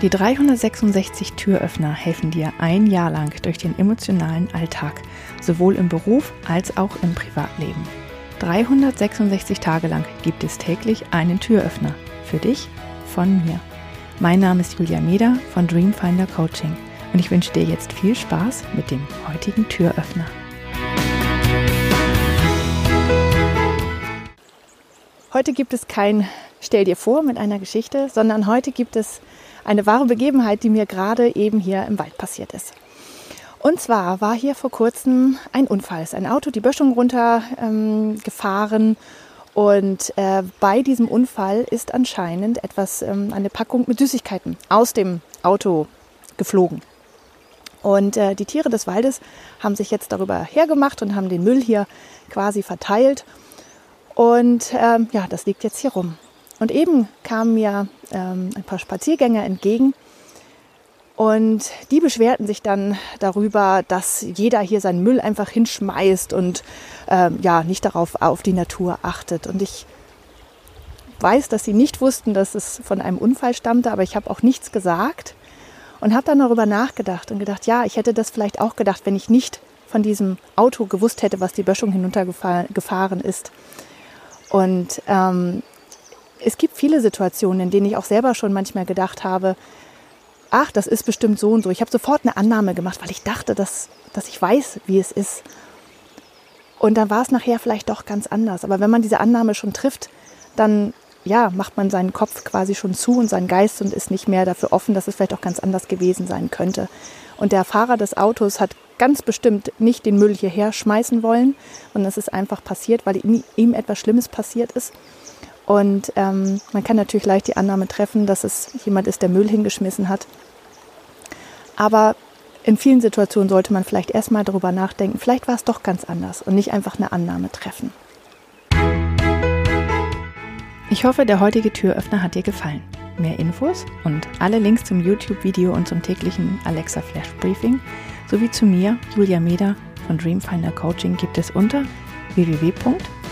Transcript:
Die 366 Türöffner helfen dir ein Jahr lang durch den emotionalen Alltag, sowohl im Beruf als auch im Privatleben. 366 Tage lang gibt es täglich einen Türöffner. Für dich, von mir. Mein Name ist Julia Meder von Dreamfinder Coaching und ich wünsche dir jetzt viel Spaß mit dem heutigen Türöffner. Heute gibt es kein Stell dir vor mit einer Geschichte, sondern heute gibt es eine wahre Begebenheit, die mir gerade eben hier im Wald passiert ist. Und zwar war hier vor kurzem ein Unfall. Es ist ein Auto die Böschung runtergefahren ähm, und äh, bei diesem Unfall ist anscheinend etwas, ähm, eine Packung mit Süßigkeiten aus dem Auto geflogen. Und äh, die Tiere des Waldes haben sich jetzt darüber hergemacht und haben den Müll hier quasi verteilt. Und ähm, ja, das liegt jetzt hier rum. Und eben kamen mir ähm, ein paar Spaziergänger entgegen und die beschwerten sich dann darüber, dass jeder hier seinen Müll einfach hinschmeißt und ähm, ja nicht darauf auf die Natur achtet. Und ich weiß, dass sie nicht wussten, dass es von einem Unfall stammte, aber ich habe auch nichts gesagt und habe dann darüber nachgedacht und gedacht, ja, ich hätte das vielleicht auch gedacht, wenn ich nicht von diesem Auto gewusst hätte, was die Böschung hinuntergefahren ist. Und ähm, es gibt viele Situationen, in denen ich auch selber schon manchmal gedacht habe, ach, das ist bestimmt so und so. Ich habe sofort eine Annahme gemacht, weil ich dachte, dass, dass ich weiß, wie es ist. Und dann war es nachher vielleicht doch ganz anders. Aber wenn man diese Annahme schon trifft, dann ja, macht man seinen Kopf quasi schon zu und seinen Geist und ist nicht mehr dafür offen, dass es vielleicht auch ganz anders gewesen sein könnte. Und der Fahrer des Autos hat ganz bestimmt nicht den Müll hierher schmeißen wollen, sondern es ist einfach passiert, weil ihm etwas Schlimmes passiert ist. Und ähm, man kann natürlich leicht die Annahme treffen, dass es jemand ist, der Müll hingeschmissen hat. Aber in vielen Situationen sollte man vielleicht erstmal darüber nachdenken, vielleicht war es doch ganz anders und nicht einfach eine Annahme treffen. Ich hoffe, der heutige Türöffner hat dir gefallen. Mehr Infos und alle Links zum YouTube-Video und zum täglichen Alexa Flash Briefing sowie zu mir, Julia Meder von Dreamfinder Coaching gibt es unter www